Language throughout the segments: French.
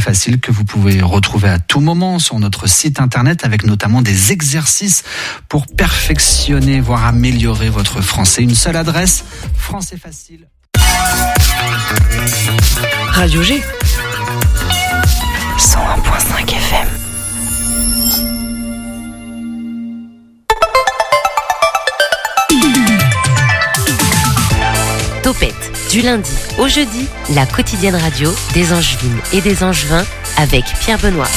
facile que vous pouvez retrouver à tout moment sur notre site internet avec notamment des exercices pour perfectionner, voire améliorer votre français. Une seule adresse, français facile. Radio G. 101.5 FM. Du lundi au jeudi, la quotidienne radio des Angevines et des Angevins avec Pierre Benoît.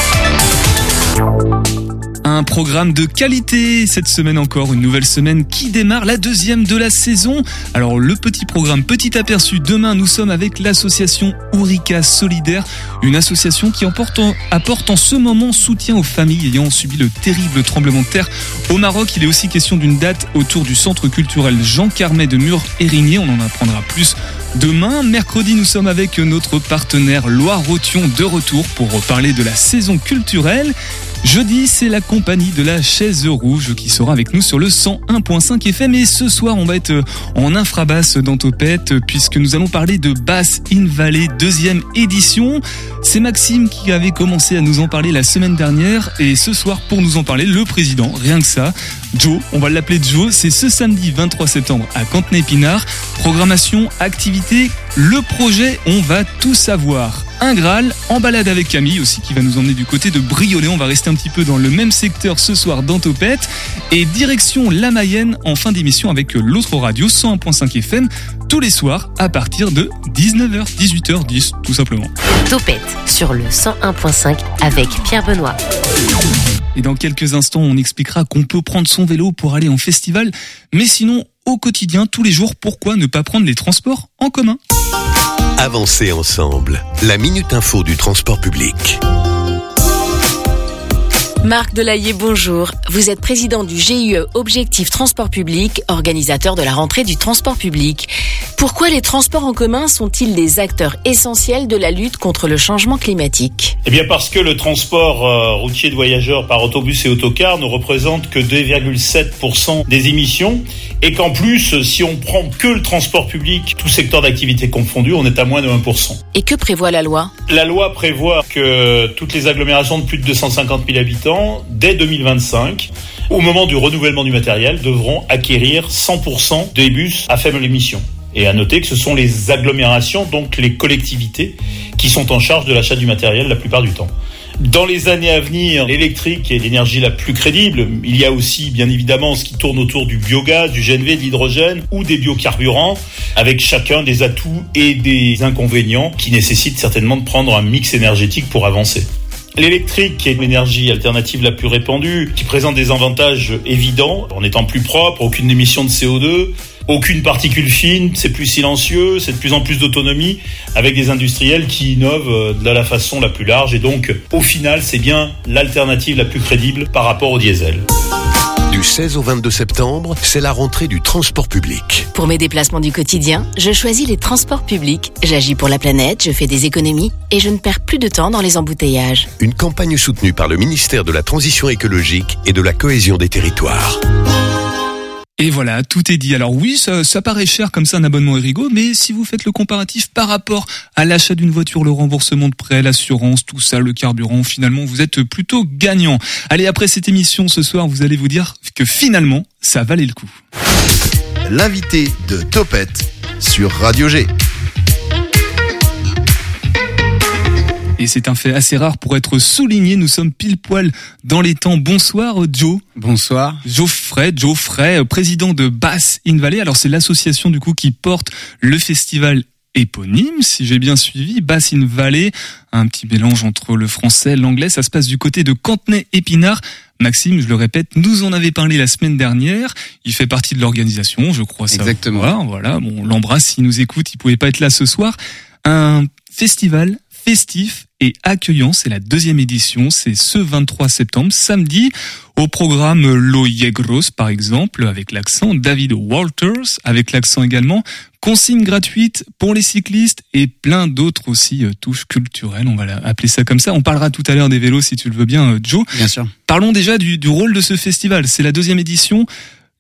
Un programme de qualité. Cette semaine encore, une nouvelle semaine qui démarre, la deuxième de la saison. Alors le petit programme, petit aperçu. Demain, nous sommes avec l'association Ourika Solidaire, une association qui apporte en, ce moment soutien aux familles ayant subi le terrible tremblement de terre au Maroc. Il est aussi question d'une date autour du centre culturel Jean Carmet de Mur-Érigné. On en apprendra plus Demain, mercredi, nous sommes avec notre partenaire Loire-Rotion de retour pour parler de la saison culturelle. Jeudi, c'est la compagnie de la chaise rouge qui sera avec nous sur le 101.5 FM et ce soir, on va être en infrabasse dans Topette puisque nous allons parler de Bass in Valley deuxième édition. C'est Maxime qui avait commencé à nous en parler la semaine dernière et ce soir, pour nous en parler, le président, rien que ça, Joe, on va l'appeler Joe, c'est ce samedi 23 septembre à Cantenay-Pinard. Programmation, activité, le projet, on va tout savoir un Graal, en balade avec Camille aussi qui va nous emmener du côté de Briolet. On va rester un petit peu dans le même secteur ce soir dans Topette. Et direction La Mayenne en fin d'émission avec l'autre radio 101.5 FM tous les soirs à partir de 19h, 18h10 tout simplement. Topette sur le 101.5 avec Pierre Benoît. Et dans quelques instants, on expliquera qu'on peut prendre son vélo pour aller en festival, mais sinon, au quotidien, tous les jours, pourquoi ne pas prendre les transports en commun? Avancer ensemble. La Minute Info du transport public. Marc Delaillé, bonjour. Vous êtes président du GIE Objectif Transport Public, organisateur de la rentrée du transport public. Pourquoi les transports en commun sont-ils des acteurs essentiels de la lutte contre le changement climatique? Eh bien parce que le transport euh, routier de voyageurs par autobus et autocar ne représente que 2,7% des émissions et qu'en plus, si on prend que le transport public, tout secteur d'activité confondu, on est à moins de 1%. Et que prévoit la loi? La loi prévoit que toutes les agglomérations de plus de 250 000 habitants, dès 2025, au moment du renouvellement du matériel, devront acquérir 100% des bus à faible émission. Et à noter que ce sont les agglomérations, donc les collectivités, qui sont en charge de l'achat du matériel la plupart du temps. Dans les années à venir, l'électrique est l'énergie la plus crédible. Il y a aussi, bien évidemment, ce qui tourne autour du biogaz, du GNV, de l'hydrogène ou des biocarburants, avec chacun des atouts et des inconvénients qui nécessitent certainement de prendre un mix énergétique pour avancer. L'électrique, qui est l'énergie alternative la plus répandue, qui présente des avantages évidents, en étant plus propre, aucune émission de CO2, aucune particule fine, c'est plus silencieux, c'est de plus en plus d'autonomie, avec des industriels qui innovent de la façon la plus large. Et donc, au final, c'est bien l'alternative la plus crédible par rapport au diesel. Du 16 au 22 septembre, c'est la rentrée du transport public. Pour mes déplacements du quotidien, je choisis les transports publics. J'agis pour la planète, je fais des économies et je ne perds plus de temps dans les embouteillages. Une campagne soutenue par le ministère de la Transition écologique et de la cohésion des territoires. Et voilà, tout est dit. Alors oui, ça, paraît cher comme ça un abonnement Erigo, mais si vous faites le comparatif par rapport à l'achat d'une voiture, le remboursement de prêt, l'assurance, tout ça, le carburant, finalement, vous êtes plutôt gagnant. Allez, après cette émission ce soir, vous allez vous dire que finalement, ça valait le coup. L'invité de Topette sur Radio G. Et c'est un fait assez rare pour être souligné. Nous sommes pile poil dans les temps. Bonsoir Joe. Bonsoir. Geoffrey, Geoffrey, président de Bass in Valley. Alors c'est l'association du coup qui porte le festival éponyme, si j'ai bien suivi, Bass in Valley, un petit mélange entre le français et l'anglais. Ça se passe du côté de Cantenay-Épinard. Maxime, je le répète, nous en avait parlé la semaine dernière. Il fait partie de l'organisation, je crois. Exactement. Voilà, voilà. Bon, on l'embrasse s'il nous écoute. Il pouvait pas être là ce soir. Un festival festif et accueillant. C'est la deuxième édition. C'est ce 23 septembre, samedi. Au programme Loyegros, par exemple, avec l'accent. David Walters, avec l'accent également. Consigne gratuite pour les cyclistes et plein d'autres aussi euh, touches culturelles. On va appeler ça comme ça. On parlera tout à l'heure des vélos si tu le veux bien, euh, Joe. Bien sûr. Parlons déjà du, du rôle de ce festival. C'est la deuxième édition.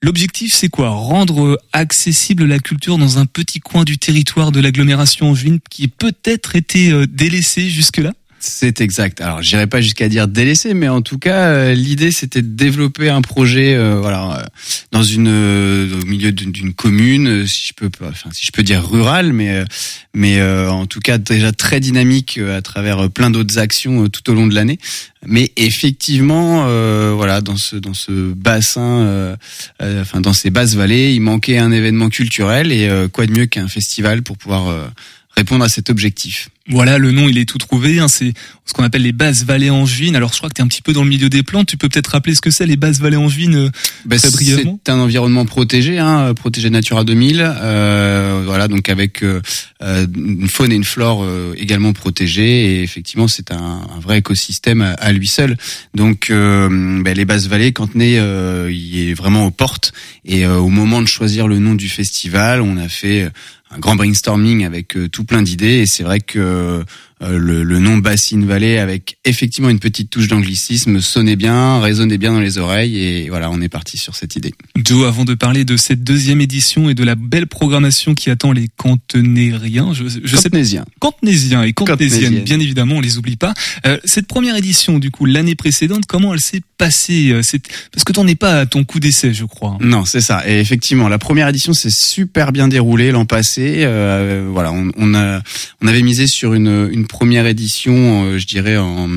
L'objectif, c'est quoi? Rendre accessible la culture dans un petit coin du territoire de l'agglomération angevine qui peut-être été délaissé jusque-là? C'est exact. Alors, j'irai pas jusqu'à dire délaissé, mais en tout cas, euh, l'idée c'était de développer un projet, euh, voilà, euh, dans une, au milieu d'une commune, si je peux, enfin, si je peux dire rurale, mais, mais en tout cas déjà très dynamique à travers plein d'autres actions tout au long de l'année. Mais effectivement, voilà, dans ce dans ce bassin, enfin dans ces basses vallées, il manquait un événement culturel et quoi de mieux qu'un festival pour pouvoir répondre à cet objectif. Voilà, le nom, il est tout trouvé. Hein, c'est ce qu'on appelle les bases vallées angevines. Alors, je crois que tu es un petit peu dans le milieu des plantes. Tu peux peut-être rappeler ce que c'est les bases vallées angevines euh, bah, C'est un environnement protégé, hein, protégé Natura 2000. Euh, voilà, donc avec euh, euh, une faune et une flore également protégées. Et effectivement, c'est un, un, vrai écosystème à, lui seul. Donc, bah, les bases vallées, quand on est, il est vraiment aux portes. Et au moment de choisir le nom du festival, on a fait un grand brainstorming avec euh, tout plein d'idées. Et c'est vrai que le, le, nom Bassine Valley avec effectivement une petite touche d'anglicisme sonnait bien, résonnait bien dans les oreilles et voilà, on est parti sur cette idée. Joe, avant de parler de cette deuxième édition et de la belle programmation qui attend les cantonériens, je, je Cantenaisiens. Sais, cantenaisiens et cantésiennes, bien évidemment, on les oublie pas. Euh, cette première édition, du coup, l'année précédente, comment elle s'est passée euh, Parce que t'en es pas à ton coup d'essai, je crois. Non, c'est ça. Et effectivement, la première édition s'est super bien déroulée l'an passé. Euh, voilà, on, on, a, on avait misé sur une, une première édition, euh, je dirais en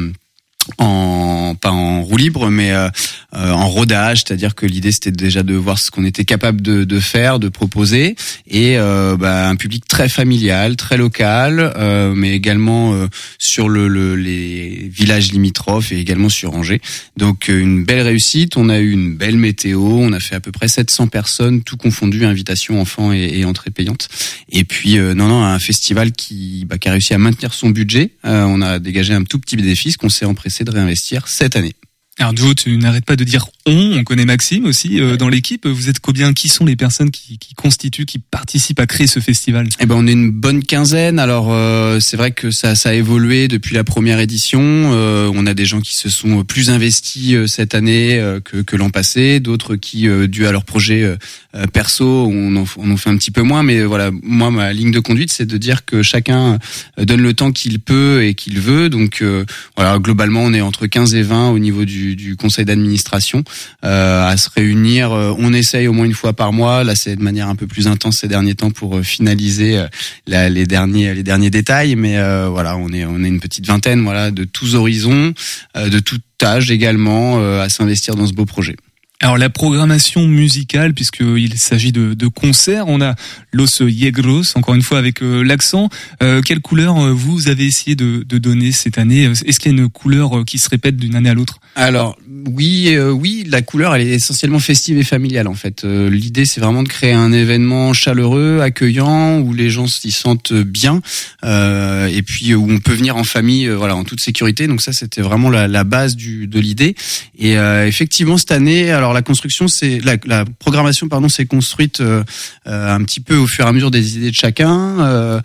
en pas en roue libre mais euh, euh, en rodage. C'est-à-dire que l'idée c'était déjà de voir ce qu'on était capable de, de, faire de proposer. Et euh, bah, un public très familial très local mais également sur le, le, les villages limitrophes et également sur Angers. Donc une belle réussite. On a eu une belle météo. On a fait à peu près 700 personnes tout confondu invitation enfants et, et entrée payante et puis non non un festival qui bah, qui a réussi à maintenir son budget. On a dégagé un tout petit bénéfice qu'on s'est empressé de réinvestir cette année. Alors Joe, tu n'arrêtes pas de dire on, on connaît Maxime aussi euh, dans l'équipe. Vous êtes combien? Qui sont les personnes qui, qui, constituent, qui participent à créer ce festival? Eh ben on est une bonne quinzaine. Alors euh, c'est vrai que ça, ça a évolué depuis la première édition. Euh, on a des gens qui se sont plus investis cette année que, que l'an passé, d'autres qui, dû à leur projet perso, on en, on en fait un petit peu moins. Mais voilà, moi ma ligne de conduite, c'est de dire que chacun donne le temps qu'il peut et qu'il veut. Donc voilà, globalement on est entre 15 et 20 au niveau du du, conseil d'administration euh, à se réunir. Euh, on essaye au moins une fois par mois. Là, c'est de manière un peu plus intense ces derniers temps pour euh, finaliser les derniers les derniers détails. Mais voilà, on est on est une petite vingtaine, voilà, de tous horizons, de tout âge également, à s'investir dans ce beau projet. Alors la programmation musicale, puisqu'il s'agit de, de, concerts, on a Los Yegros, encore une fois avec l'accent. quelle couleur vous avez essayé de, de donner cette année? Est-ce qu'il y a une couleur qui se répète d'une année à l'autre? Alors oui, euh, oui, la couleur elle est essentiellement festive et familiale en fait. Euh, l'idée c'est vraiment de créer un événement chaleureux, accueillant, où les gens s'y sentent bien, euh, et puis où on peut venir en famille, voilà, en toute sécurité. Donc ça c'était vraiment la, la, base du, de l'idée. Et effectivement cette année, alors la construction c'est la, la, programmation pardon s'est construite un petit peu au fur et à mesure des idées de chacun,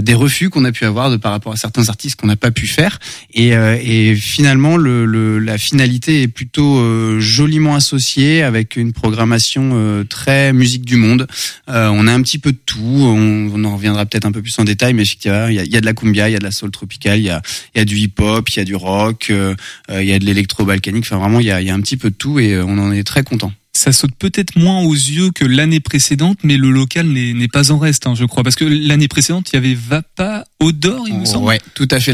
des refus qu'on a pu avoir de par rapport à certains artistes qu'on n'a pas pu faire, et, et finalement le, le la finalité est plutôt euh, joliment associée avec une programmation euh, très musique du monde. Euh, on a un petit peu de tout. On, en reviendra peut-être un peu plus en détail, mais effectivement, il y a, y a, de la cumbia, il y a de la soul tropicale, il y a, y a du hip-hop, il y a du rock, il y a de l'électro-balkanique. Enfin, vraiment, il y a, y a un petit peu de tout et on en est très content ça saute peut-être moins aux yeux que l'année précédente, mais le local n'est pas en reste, hein, je crois, parce que l'année précédente, il y avait Vapa Odor, il me semble. Ouais, tout à fait.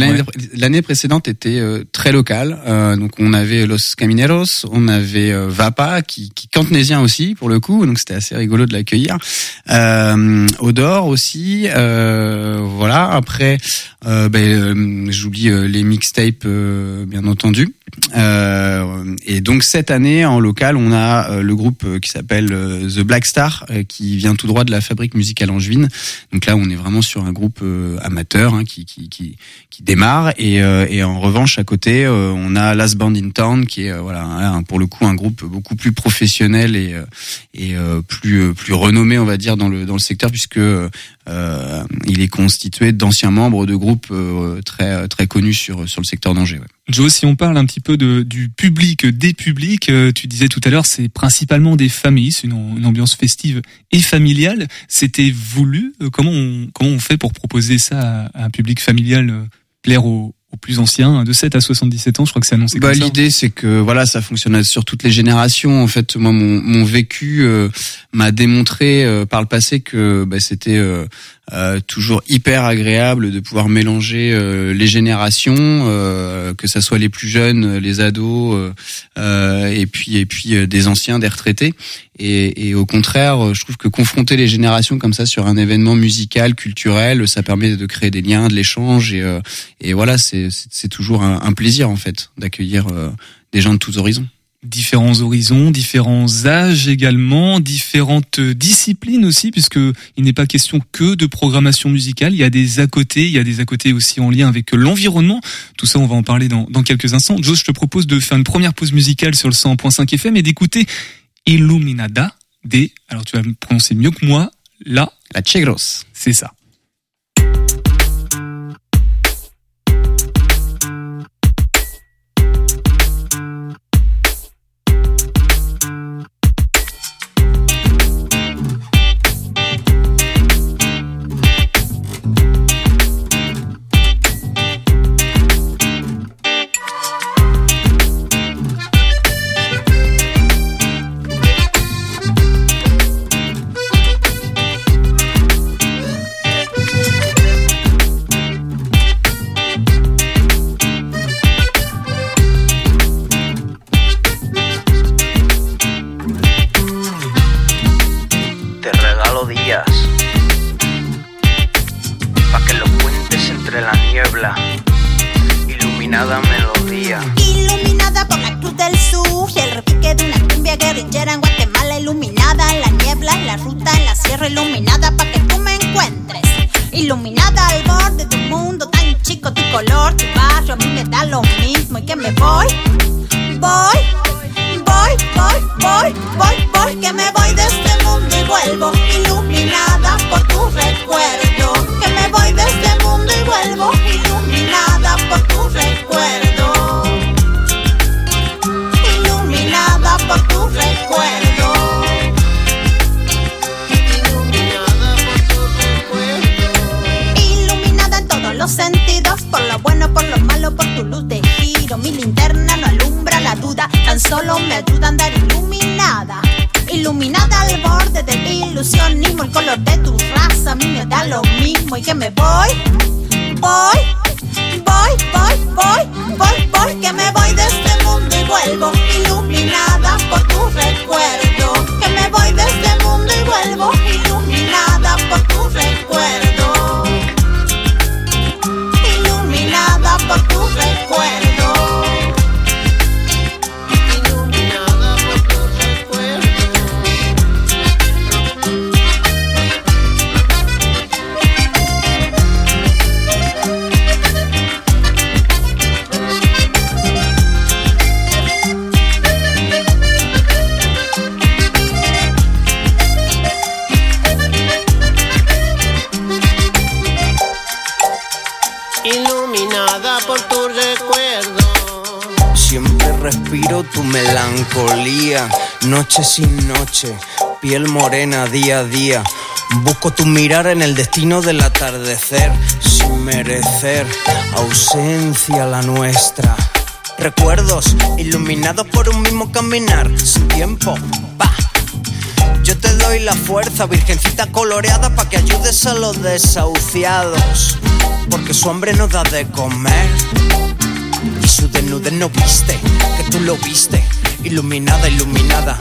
L'année précédente était euh, très locale, euh, donc on avait Los Camineros, on avait euh, Vapa, qui, qui cantonésien aussi pour le coup, donc c'était assez rigolo de l'accueillir. Odor aussi, voilà. Après, ben, j'oublie les mixtapes, bien entendu. et donc cette année en local, on a le groupe euh, qui s'appelle euh, The Black Star, euh, qui vient tout droit de la fabrique musicale angevine. Donc là, on est vraiment sur un groupe amateur hein, qui, qui, démarre. Et, en revanche, à côté, on a Last Band in Town, qui est voilà pour le coup un groupe beaucoup plus professionnel et, plus plus renommé, on va dire, dans le dans le secteur, puisque euh, il est constitué d'anciens membres de groupes euh, très très connus sur sur le secteur d'Angers. Ouais. Joe, si on parle un petit peu du public, des publics, euh, tu disais tout à l'heure, c'est principalement des familles, c'est une, ambiance festive et familiale. C'était voulu. comment comment on fait pour proposer ça à, un public familial, plaire aux, aux plus anciens, hein, de 7 à 77 ans. Je crois que c'est annoncé bah. L'idée, c'est que voilà, ça fonctionne sur toutes les générations. En fait, moi, mon, mon vécu euh, m'a démontré euh, par le passé que bah, c'était euh, euh, toujours hyper agréable de pouvoir mélanger euh, les générations, euh, que ça soit les plus jeunes, les ados, et puis et puis des anciens, des retraités. Et, et, au contraire, je trouve que confronter les générations comme ça sur un événement musical, culturel, ça permet de créer des liens, de l'échange, et, et voilà, c'est toujours un, plaisir en fait d'accueillir des gens de tous horizons différents horizons, différents âges également, différentes disciplines aussi, puisque il n'est pas question que de programmation musicale. Il y a des à côté, il y a des à côté aussi en lien avec l'environnement. Tout ça, on va en parler dans, dans quelques instants. Joe, je te propose de faire une première pause musicale sur le 100.5 FM et d'écouter Illuminada des, alors tu vas me prononcer mieux que moi, la, la Chegros. C'est ça. linterna no alumbra la duda, tan solo me ayuda a andar iluminada. Iluminada al borde del ilusionismo, el color de tu raza a mí me da lo mismo y que me voy, voy, voy, voy, voy, voy, voy, que me voy de este mundo y vuelvo iluminada por tu recuerdo. Que me voy de este mundo y vuelvo iluminada por tu recuerdo. Noche sin noche, piel morena día a día. Busco tu mirar en el destino del atardecer, sin merecer ausencia la nuestra. Recuerdos iluminados por un mismo caminar, sin tiempo, pa. Yo te doy la fuerza, virgencita coloreada, pa' que ayudes a los desahuciados. Porque su hambre no da de comer. Desnudez no viste, que tú lo viste Iluminada, iluminada,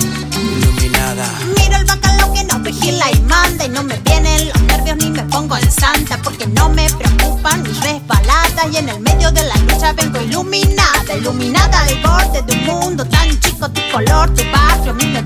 iluminada. Miro el bacalao que no vigila y manda. Y no me vienen los nervios ni me pongo en santa. Porque no me preocupan mis resbaladas. Y en el medio de la lucha vengo iluminada. Iluminada al borde de un mundo tan chico. Tu color, tu barrio, a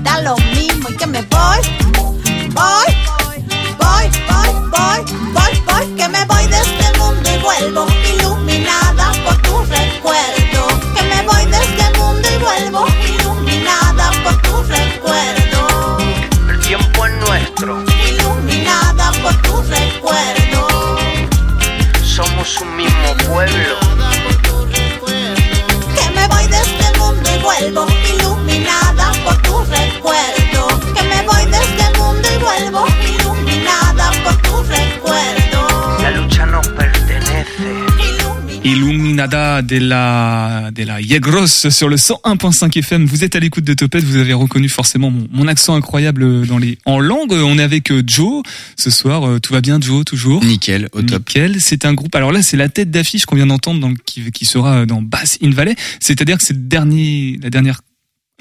De la, de la Yegros sur le 101.5 FM. Vous êtes à l'écoute de Topette, vous avez reconnu forcément mon, mon, accent incroyable dans les, en langue. On est avec euh, Joe ce soir. Euh, tout va bien, Joe, toujours? Nickel, au top. Nickel. C'est un groupe. Alors là, c'est la tête d'affiche qu'on vient d'entendre, qui, qui sera dans Bass in Valley. C'est-à-dire que c'est dernier, la dernière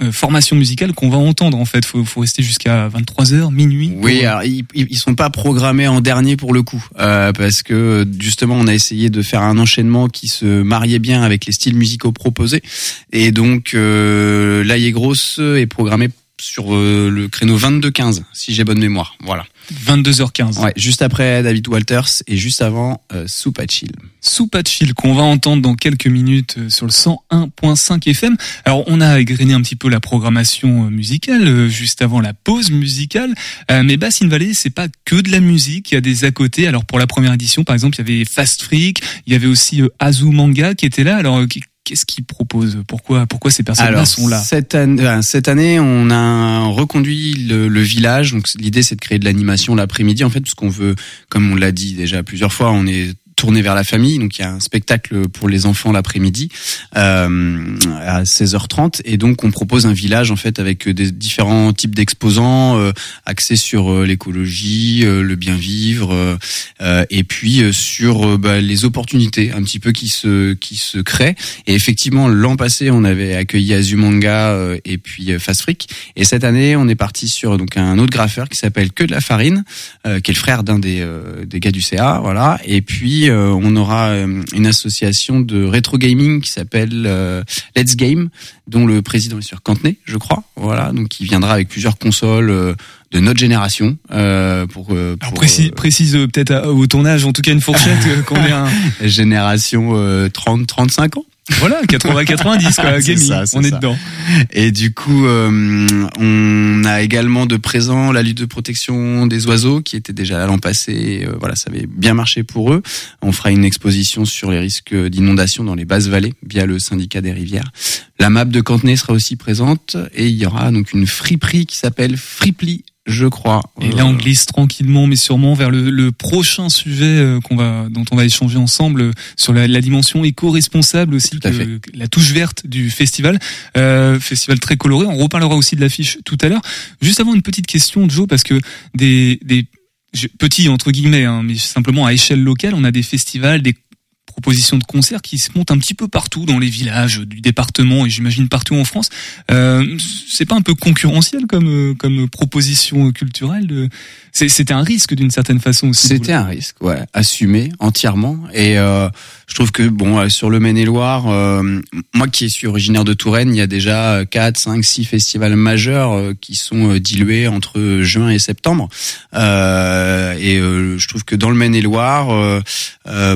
euh, formation musicale qu'on va entendre en fait. Faut, faut rester jusqu'à 23h, minuit. Oui, alors, ils, ils sont pas programmés en dernier pour le coup, euh, parce que justement on a essayé de faire un enchaînement qui se mariait bien avec les styles musicaux proposés, et donc euh, là, Grosse est programmé sur euh, le créneau 22-15, si j'ai bonne mémoire. Voilà. 22h15. Ouais, juste après David Walters et juste avant euh, Soupa Chill. Soupa Chill qu'on va entendre dans quelques minutes euh, sur le 101.5 FM. Alors on a égrené un petit peu la programmation euh, musicale juste avant la pause musicale, mais Bass in Valley c'est pas que de la musique, il y a des à côté. Alors pour la première édition par exemple, il y avait Fast Freak, il y avait aussi Azu Manga qui était là. Alors Qu'est-ce qu'ils proposent? Pourquoi, pourquoi ces personnes-là sont là? cette année, euh, cette année, on a reconduit le, le village. Donc l'idée, c'est de créer de l'animation l'après-midi, en fait, parce qu'on veut, comme on l'a dit déjà plusieurs fois, on est tourné vers la famille. Donc il y a un spectacle pour les enfants l'après-midi euh, à 16h30 et donc on propose un village en fait avec des différents types d'exposants euh, axés sur euh, l'écologie, euh, le bien vivre euh, et puis sur bah, les opportunités un petit peu qui se qui se créent. Et effectivement l'an passé on avait accueilli Azumanga et puis Fast Freak et cette année on est parti sur donc un autre graffeur qui s'appelle Que de la farine qui est le frère d'un des des gars du CA voilà et puis euh, on aura euh, une association de rétro gaming qui s'appelle euh, Let's Game, dont le président est sur Cantenay, je crois. Voilà, donc qui viendra avec plusieurs consoles de notre génération. Euh, pour, pour Alors précise, précise peut-être au tournage, en tout cas une fourchette qu'on est un génération 30 35 ans. Voilà, 80-90 quoi, gaming, ça, on est dedans. Et du coup, euh, on a également de présent la lutte de protection des oiseaux qui était déjà là l'an passé. Euh, voilà, ça avait bien marché pour eux. On fera une exposition sur les risques d'inondation dans les basses vallées via le syndicat des rivières. La map de Cantenay sera aussi présente et il y aura donc une friperie qui s'appelle Fripli je crois. Et là, on glisse tranquillement, mais sûrement vers le, le prochain sujet euh, qu'on va, dont on va échanger ensemble euh, sur la, la dimension éco-responsable aussi, que, la touche verte du festival, euh, festival très coloré. On reparlera aussi de l'affiche tout à l'heure. Juste avant une petite question, Joe, parce que des, des petits entre guillemets, hein, mais simplement à échelle locale, on a des festivals, des propositions de concerts qui se montent un petit peu partout dans les villages du département et j'imagine partout en France. Euh, c'est pas un peu concurrentiel comme euh, comme proposition culturelle de... C'était un risque d'une certaine façon aussi. C'était un risque, ouais, assumé entièrement. Et euh, je trouve que bon, euh, sur le Maine-et-Loire, euh, moi qui suis originaire de Touraine, il y a déjà 4, 5, 6 festivals majeurs qui sont dilués entre juin et septembre. et je trouve que dans le Maine-et-Loire,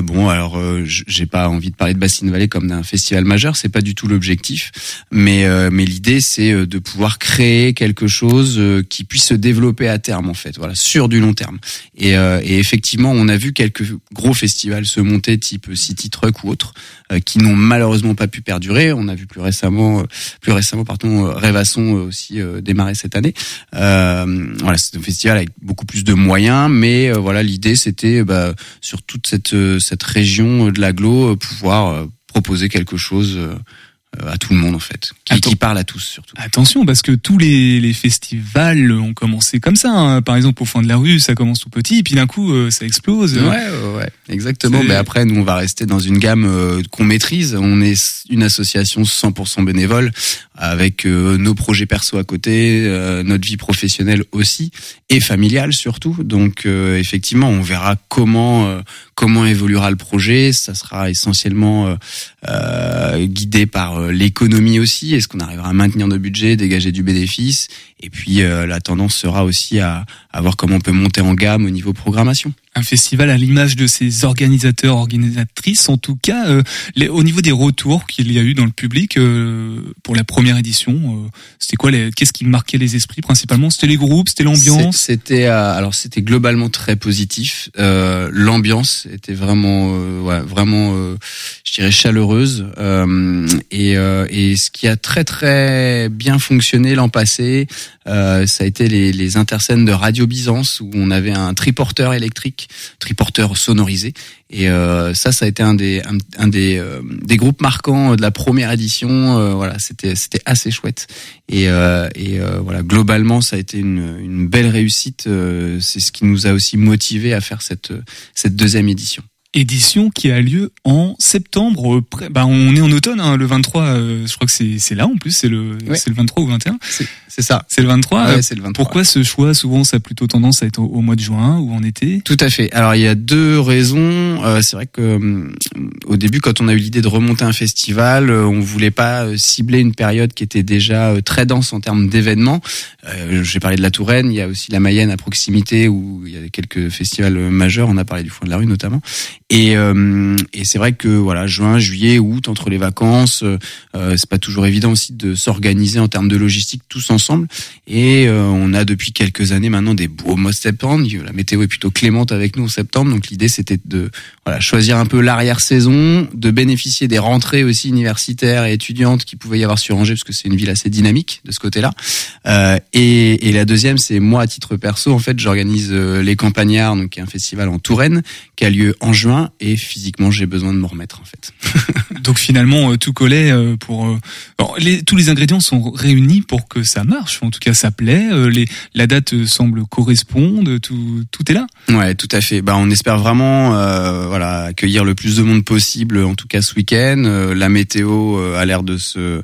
bon, alors j'ai pas envie de parler de Bassine Vallée comme d'un festival majeur, c'est pas du tout l'objectif, mais mais l'idée c'est de pouvoir créer quelque chose qui puisse se développer à terme en fait. Voilà sur du long terme. Et, euh, et, effectivement, on a vu quelques gros festivals se monter, type City Truck ou autres, euh, qui n'ont malheureusement pas pu perdurer. On a vu plus récemment, euh, plus récemment, pardon, Rêvasson aussi démarrer cette année. voilà, c'est un festival avec beaucoup plus de moyens, mais voilà, l'idée c'était bah, sur toute cette cette région de l'agglo pouvoir proposer quelque chose euh, à tout le monde en fait, qui, qui, parle à tous surtout. Attention parce que tous les, les festivals ont commencé comme ça. Hein. Par exemple au fond de la rue, ça commence tout petit, et puis d'un coup euh, ça explose. Ouais, ouais, exactement. Mais après nous on va rester dans une gamme euh, qu'on maîtrise. On est une association 100% bénévole avec nos projets perso à côté, notre vie professionnelle aussi et familiale surtout. Donc effectivement on verra comment comment évoluera le projet. Ça sera essentiellement guidé par euh, l'économie aussi. Est-ce qu'on arrivera à maintenir nos budgets, dégager du bénéfice? Et puis euh, la tendance sera aussi à, à voir comment on peut monter en gamme au niveau programmation un festival à l'image de ses organisateurs, organisatrices. En tout cas, euh, les, au niveau des retours qu'il y a eu dans le public euh, pour la première édition, euh, c'était quoi Qu'est-ce qui marquait les esprits principalement? C'était les groupes, c'était l'ambiance? C'était alors c'était globalement très positif. L'ambiance était vraiment, ouais, vraiment, je dirais chaleureuse. et, et ce qui a très très bien fonctionné l'an passé, euh, ça a été les, les interscènes de Radio Byzance où on avait un triporteur électrique, triporteur sonorisé. Et euh, ça, ça a été un des un, un des, euh, des groupes marquants de la première édition. Voilà, c'était c'était assez chouette. Et, et voilà, globalement, ça a été une, une belle réussite. C'est ce qui nous a aussi motivé à faire cette cette deuxième édition. Édition qui a lieu en septembre. Bah, on est en automne, hein, le 23. euh, je crois que c'est là en plus. C'est le Ouais. le 23 ou 21. C'est ça. C'est le 23. Ouais, Euh, c'est le 23. Pourquoi ce choix Souvent, ça a plutôt tendance à être au, au mois de juin ou en été? Tout à fait. Alors il y a deux raisons. Euh, c'est vrai que hum, au début, quand on a eu l'idée de remonter un festival, euh, on voulait pas euh, cibler une période qui était déjà euh, très dense en termes d'événements. Euh, J'ai parlé de la Touraine, il y a aussi la Mayenne à proximité où il y a quelques festivals euh, majeurs. On a parlé du Foin de la Rue notamment. Et, euh, et c'est vrai que voilà, juin, juillet, août, entre les vacances, euh, euh, c'est pas toujours évident aussi de s'organiser en termes de logistique tous ensemble. Et euh, on a depuis quelques années maintenant des beaux mois de septembre. La météo est plutôt clémente avec nous en septembre, donc l'idée c'était de voilà choisir un peu l'arrière-saison, de bénéficier des rentrées aussi universitaires et étudiantes qui pouvaient y avoir sur Angers, parce que c'est une ville assez dynamique de ce côté-là. Euh, et, et la deuxième, c'est moi à titre perso, en fait, j'organise euh, les Campagnards, donc un festival en Touraine qui a lieu en juin, et physiquement j'ai besoin de me remettre en fait. Donc finalement, euh, tout collait euh, pour. bon, les, tous les ingrédients sont réunis pour que ça marche. En tout cas, ça plaît. euh, les, la date euh, semble correspondre. Tout, tout est là. Ouais, tout à fait. Bah, on espère vraiment, euh, voilà, accueillir le plus de monde possible, en tout cas ce week-end. La météo a l'air de se,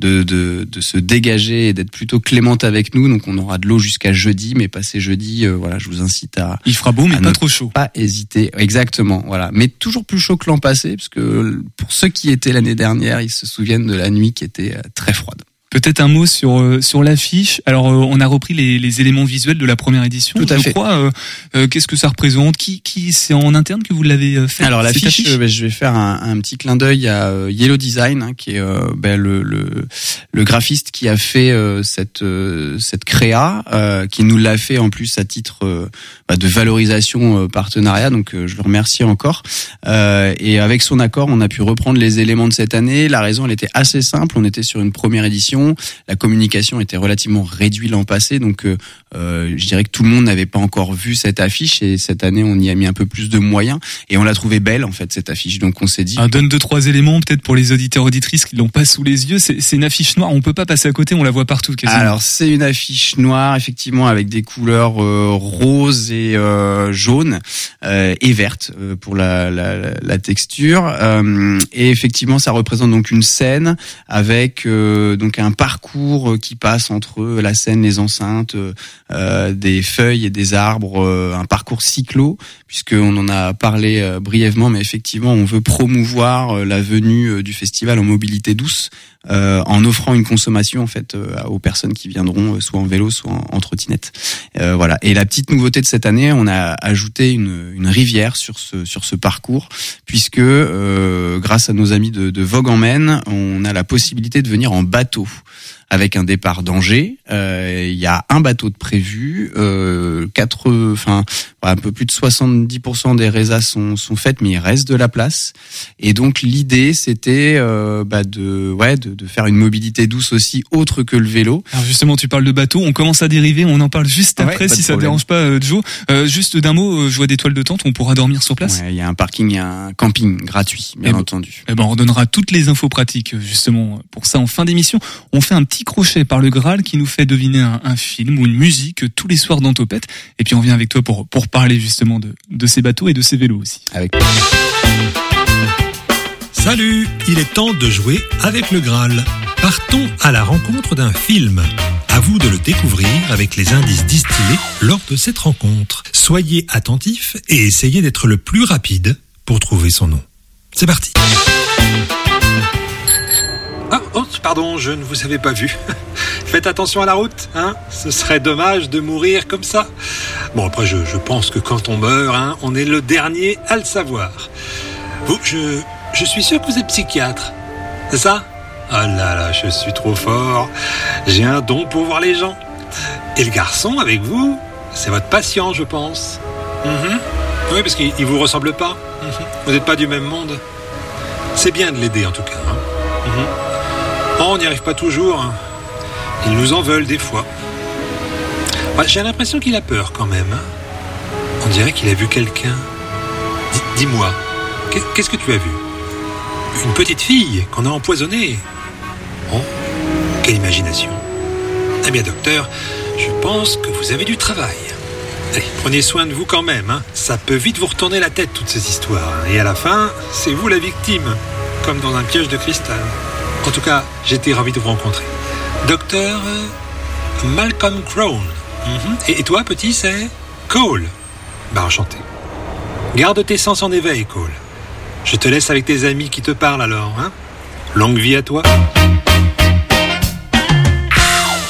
de, de, de se dégager et d'être plutôt clémente avec nous. Donc, on aura de l'eau jusqu'à jeudi, mais passé jeudi, euh, voilà, je vous incite à. Il fera beau, mais pas trop chaud. Pas hésiter. Exactement. Voilà. Mais toujours plus chaud que l'an passé, parce que pour ceux qui étaient l'année dernière, ils se souviennent de la nuit qui était très froide. Peut-être un mot sur euh, sur l'affiche. Alors, euh, on a repris les, les éléments visuels de la première édition. Tout à je fait. crois. euh, Qu'est-ce que ça représente? Qui qui c'est en interne que vous l'avez fait Alors l'affiche, affiche? ben, je vais faire un, un petit clin d'œil à Yellow Design, hein, qui est ben, le, le, le graphiste qui a fait euh, cette euh, cette créa, euh, qui nous l'a fait en plus à titre euh, bah, de valorisation euh, partenariat. Donc euh, je le remercie encore. Euh, et avec son accord, on a pu reprendre les éléments de cette année. La raison, elle était assez simple. On était sur une première édition. La communication était relativement réduite l'an passé, donc euh, je dirais que tout le monde n'avait pas encore vu cette affiche. Et cette année, on y a mis un peu plus de moyens et on l'a trouvée belle en fait cette affiche. Donc on s'est dit. Ah, donne deux trois éléments peut-être pour les auditeurs auditrices qui l'ont pas sous les yeux. C'est une affiche noire. On peut pas passer à côté. On la voit partout. Quasiment. Alors c'est une affiche noire effectivement avec des couleurs euh, roses et euh, jaunes euh, et vertes euh, pour la, la, la- texture Euh, et effectivement ça représente donc une scène avec euh, donc un parcours qui passe entre la scène, les enceintes, euh, des feuilles et des arbres, euh, un parcours cyclo puisqu'on en a parlé euh, brièvement mais effectivement on veut promouvoir euh, la venue euh, du festival en mobilité douce en offrant une consommation en fait aux personnes qui viendront soit en vélo soit en, en trottinette. Voilà. Et la petite nouveauté de cette année, on a ajouté une, une rivière sur ce sur ce parcours puisque grâce à nos amis de, de Vogue en Maine, on a la possibilité de venir en bateau avec un départ d'Angers. Euh, Il y a un bateau de prévu, euh, quatre, enfin un peu plus de 70% des résas sont, sont faites, mais il reste de la place. Et donc l'idée, c'était euh, bah, de, ouais, de, de faire une mobilité douce aussi, autre que le vélo. Alors justement, tu parles de bateau, on commence à dériver, on en parle juste après si ça problème. dérange pas euh, Joe. Euh, juste d'un mot, euh, je vois des toiles de tente, on pourra dormir sur place. Ouais, Il y a un parking, il y a un camping gratuit, bien Eh ben- entendu. Eh ben, on redonnera toutes les infos pratiques justement pour ça en fin d'émission. On fait un petit crochet par le Graal qui nous fait deviner un, un film ou une musique tous les soirs dans Topette. Et puis on vient avec toi pour pour parler justement de de ces bateaux et de ces vélos aussi. Avec Salut, il est temps de jouer avec le Graal. Partons à la rencontre d'un film. À vous de le découvrir avec les indices distillés lors de cette rencontre. Soyez attentifs et essayez d'être le plus rapide pour trouver son nom. C'est parti. Oh, pardon, je ne vous avais pas vu. Faites attention à la route, hein. Ce serait dommage de mourir comme ça. Bon, après, je, pense que quand on meurt, hein, on est le dernier à le savoir. Vous, je, suis sûr que vous êtes psychiatre. C'est ça? Ah là là, je suis trop fort. J'ai un don pour voir les gens. Et le garçon avec vous, c'est votre patient, je pense. Mhm. Oui, parce qu'il il vous ressemble pas. Mhm. Vous n'êtes pas du même monde. C'est bien de l'aider en tout cas. hein. Mhm. Oh, on n'y arrive pas toujours. hein. Ils nous en veulent des fois. J'ai l'impression qu'il a peur quand même. hein. On dirait qu'il a vu quelqu'un. Dis- Dis-moi, qu'est- qu'est-ce que tu as vu? Une petite fille qu'on a empoisonnée. Oh, quelle imagination. Eh bien, docteur, je pense que vous avez du travail. Allez, prenez soin de vous quand même. hein. Ça peut vite vous retourner la tête, toutes ces histoires. Et à la fin, c'est vous la victime, comme dans un piège de cristal. En tout cas, j'étais ravi de vous rencontrer. Docteur euh, Malcolm Crone. Mhm. et, toi, petit, c'est Cole. Bah, enchanté. Garde tes sens en éveil, Cole. Je te laisse avec tes amis qui te parlent alors, hein Longue vie à toi.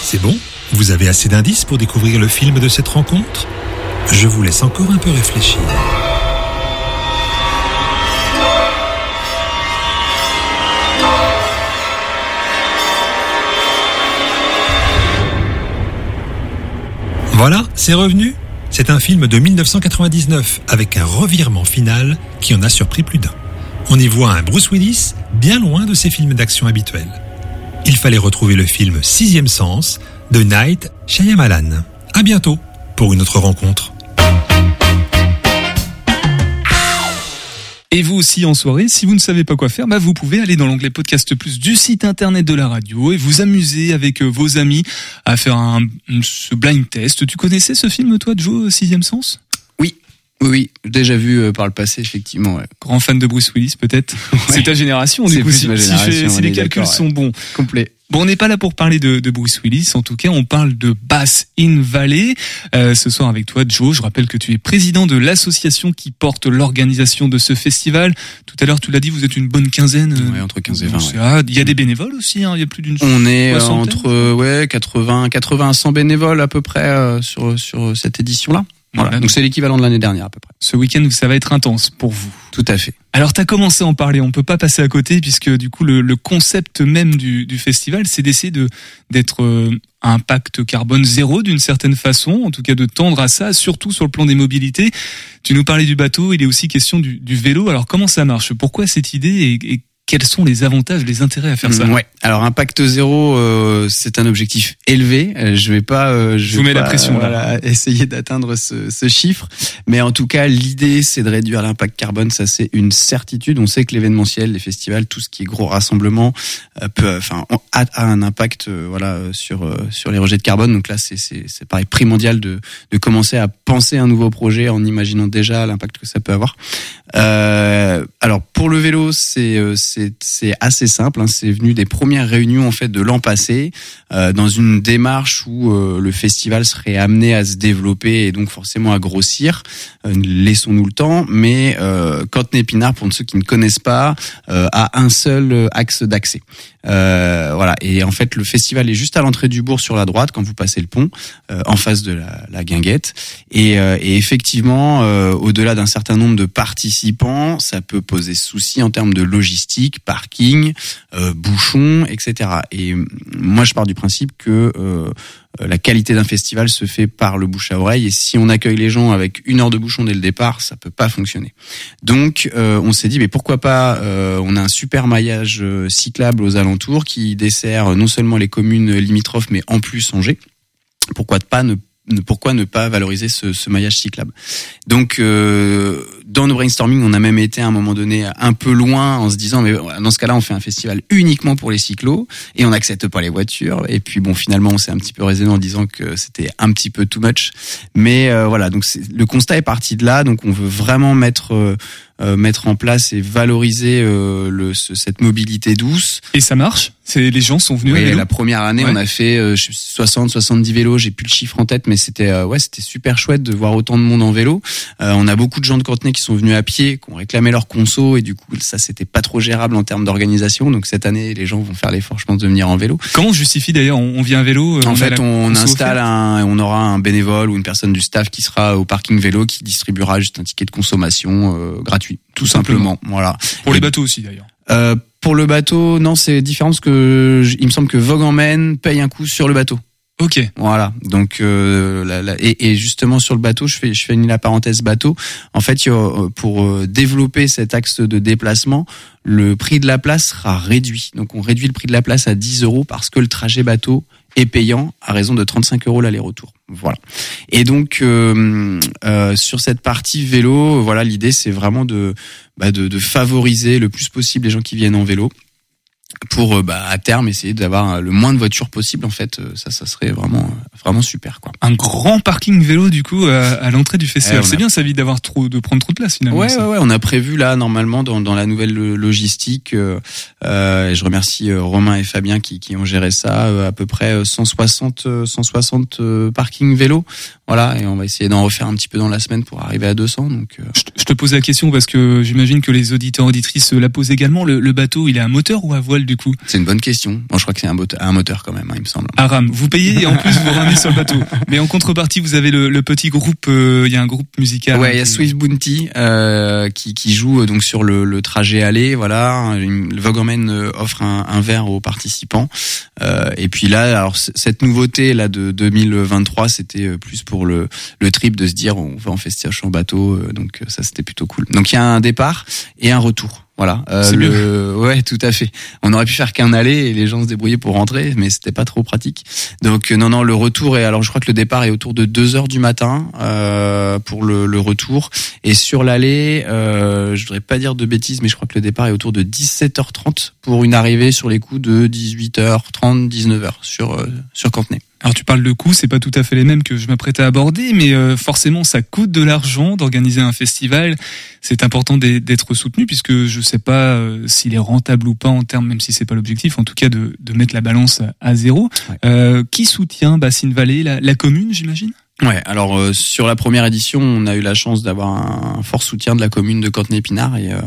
C'est bon? Vous avez assez d'indices pour découvrir le film de cette rencontre? Je vous laisse encore un peu réfléchir. Voilà, c'est revenu. C'est un film de 1999 avec un revirement final qui en a surpris plus d'un. On y voit un Bruce Willis bien loin de ses films d'action habituels. Il fallait retrouver le film Sixième Sens de Night Shyamalan. À bientôt pour une autre rencontre. Et vous aussi en soirée, si vous ne savez pas quoi faire, bah vous pouvez aller dans l'onglet Podcast Plus du site internet de la radio et vous amuser avec euh, vos amis à faire un ce blind test. Tu connaissais ce film toi, Joe, Sixième Sens? Oui, oui, déjà vu euh, par le passé, effectivement. ouais. Grand fan de Bruce Willis peut-être? C'est ta génération du coup. plus Si, ma si génération, si on les calculs sont bons. Complet. Bon, on n'est pas là pour parler de, de Bruce Willis. En tout cas, on parle de Bass in Valley. Euh, ce soir avec toi, Joe. Je rappelle que tu es président de l'association qui porte l'organisation de ce festival. Tout à l'heure, tu l'as dit, vous êtes une bonne quinzaine. Ouais, entre 15 et 20. Bon, ouais. c'est- ah, Il y a des bénévoles aussi. hein. Il y a plus d'une. On est euh, entre ouais 80 80 100 bénévoles à peu près euh, sur sur cette édition là. Voilà. Donc c'est l'équivalent de l'année dernière à peu près. Ce week-end, ça va être intense pour vous. Tout à fait. Alors, tu as commencé à en parler, on peut pas passer à côté puisque du coup, le, le concept même du, du festival, c'est d'essayer de d'être euh, à impact carbone zéro d'une certaine façon, en tout cas de tendre à ça, surtout sur le plan des mobilités. Tu nous parlais du bateau, il est aussi question du, du vélo. Alors, comment ça marche? Pourquoi cette idée et, et quels sont les avantages, les intérêts à faire ça Ouais. Alors impact zéro, euh, c'est un objectif élevé. Euh, je vais pas, euh, je Je vous mets la pression, là. voilà, essayer d'atteindre ce, ce chiffre. Mais en tout cas, l'idée, c'est de réduire l'impact carbone. Ça, c'est une certitude. On sait que l'événementiel, les festivals, tout ce qui est gros rassemblement, euh, peut, enfin, a, a un impact, euh, voilà, sur sur les rejets de carbone. Donc là, c'est c'est c'est pareil primordial de de commencer à penser un nouveau projet en imaginant déjà l'impact que ça peut avoir. Euh, alors pour le vélo, c'est c'est c'est assez simple. hein. C'est venu des premières réunions en fait de l'an passé, euh, dans une démarche où euh, le festival serait amené à se développer et donc forcément à grossir. Euh, Laissons-nous le temps. Mais euh, Cantenay-Pinard, pour ceux qui ne connaissent pas, euh, a un seul axe d'accès. Euh, voilà. Et en fait, le festival est juste à l'entrée du bourg sur la droite quand vous passez le pont, euh, en face de la, la guinguette. Et, euh, et effectivement, euh, au-delà d'un certain nombre de participants, ça peut poser souci en termes de logistique, parking, euh, bouchons, etc. Et euh, moi, je pars du principe que euh, la qualité d'un festival se fait par le bouche à oreille. Et si on accueille les gens avec une heure de bouchon dès le départ, ça peut pas fonctionner. Donc, euh, on s'est dit, mais pourquoi pas euh, On a un super maillage euh, cyclable aux alentours qui dessert non seulement les communes limitrophes, mais en plus Angers. Pourquoi pas ne- pourquoi ne pas valoriser ce, ce maillage cyclable? Donc, euh, dans nos brainstorming, on a même été à un moment donné un peu loin en se disant, mais dans ce cas-là, on fait un festival uniquement pour les cyclos et on n'accepte pas les voitures. Et puis bon, finalement, on s'est un petit peu raisonné en disant que c'était un petit peu too much. Mais euh, voilà, donc le constat est parti de là. Donc, on veut vraiment mettre euh, euh, mettre en place et valoriser euh, le, ce- cette mobilité douce. Et ça marche? C'est Les gens sont venus à Oui, vélo la première année, Ouais. on a fait euh, je sais, 60, 70 vélos. J'ai plus le chiffre en tête, mais c'était euh, ouais, c'était super chouette de voir autant de monde en vélo. Euh, on a beaucoup de gens de Courtenay qui sont venus à pied, qui ont réclamé leur conso, et du coup, ça c'était pas trop gérable en termes d'organisation. Donc cette année, les gens vont faire l'effort, je pense, de venir en vélo. Comment on justifie d'ailleurs on, vient à vélo euh, En fait, on installe un, on aura un bénévole ou une personne du staff qui sera au parking vélo qui distribuera juste un ticket de consommation euh, gratuit, tout simplement. Voilà. Pour Et- les bateaux aussi d'ailleurs. Euh, pour le bateau, non, c'est différent parce que il me semble que Vogue en Maine paye un coup sur le bateau. Ok. Voilà. Donc euh, et, et justement sur le bateau, je fais je une la parenthèse bateau. En fait, euh, pour euh, développer cet axe de déplacement, le prix de la place sera réduit. Donc on réduit le prix de la place à 10 euros parce que le trajet bateau et payant à raison de 35 euros l'aller-retour. Voilà. Et donc euh, euh, sur cette partie vélo, voilà, l'idée c'est vraiment de, bah, de de favoriser le plus possible les gens qui viennent en vélo pour euh, bah, à terme essayer d'avoir le moins de voitures possible en fait euh, ça ça serait vraiment vraiment super quoi un grand parking vélo du coup à, à l'entrée du festival Eh, a- c'est bien ça évite d'avoir trop de prendre trop de place finalement Ouais, ça. ouais, ouais, on a prévu là normalement dans, dans la nouvelle lo- logistique. euh, euh, et je remercie euh, Romain et Fabien qui, qui ont géré ça euh, à peu près euh, 160 euh, 160 euh, parking vélo. Voilà, et on va essayer d'en refaire un petit peu dans la semaine pour arriver à 200. Donc euh, je, te- je te pose la question parce que j'imagine que les auditeurs auditrices la posent également le, le bateau il est à moteur ou à voile du coup c'est une bonne question. Moi, je crois que c'est un, moteur- un moteur quand même, hein, il me semble. à rame vous payez et en plus vous ramenez sur le bateau mais en contrepartie vous avez le, le petit groupe euh, il y a un groupe musical Ouais, il y a qui- Swift Bounty euh, qui, qui joue euh, donc sur le, le trajet aller. Voilà, le euh, offre un, un verre aux participants. Euh, et puis là, alors cette nouveauté là de 2023, c'était plus pour le, le trip de se dire on va en festival en bateau. euh, donc ça c'était plutôt cool. Donc il y a un départ et un retour. Voilà. Euh, C'est. Ouais, tout à fait. On aurait pu faire qu'un aller et les gens se débrouillaient pour rentrer, mais c'était pas trop pratique. Donc euh, non, non, le retour est. Alors je crois que le départ est autour de 2 heures du matin euh, pour le, le retour. Et sur l'aller, euh, je voudrais pas dire de bêtises, mais je crois que le départ est autour de 17h30 pour une arrivée sur les coups de 18h30, 19h sur euh, sur Cantenay. Alors tu parles de coûts, c'est pas tout à fait les mêmes que je m'apprête à aborder, mais euh, forcément ça coûte de l'argent d'organiser un festival. C'est important d'être soutenu puisque je sais pas euh, s'il est rentable ou pas en termes, même si c'est pas l'objectif, en tout cas de, de mettre la balance à, à zéro. Ouais. Euh, qui soutient Bassine Vallée, la, la commune, j'imagine? Ouais, alors euh, sur la première édition, on a eu la chance d'avoir un, fort soutien de la commune de Cantenay-Pinard et, euh,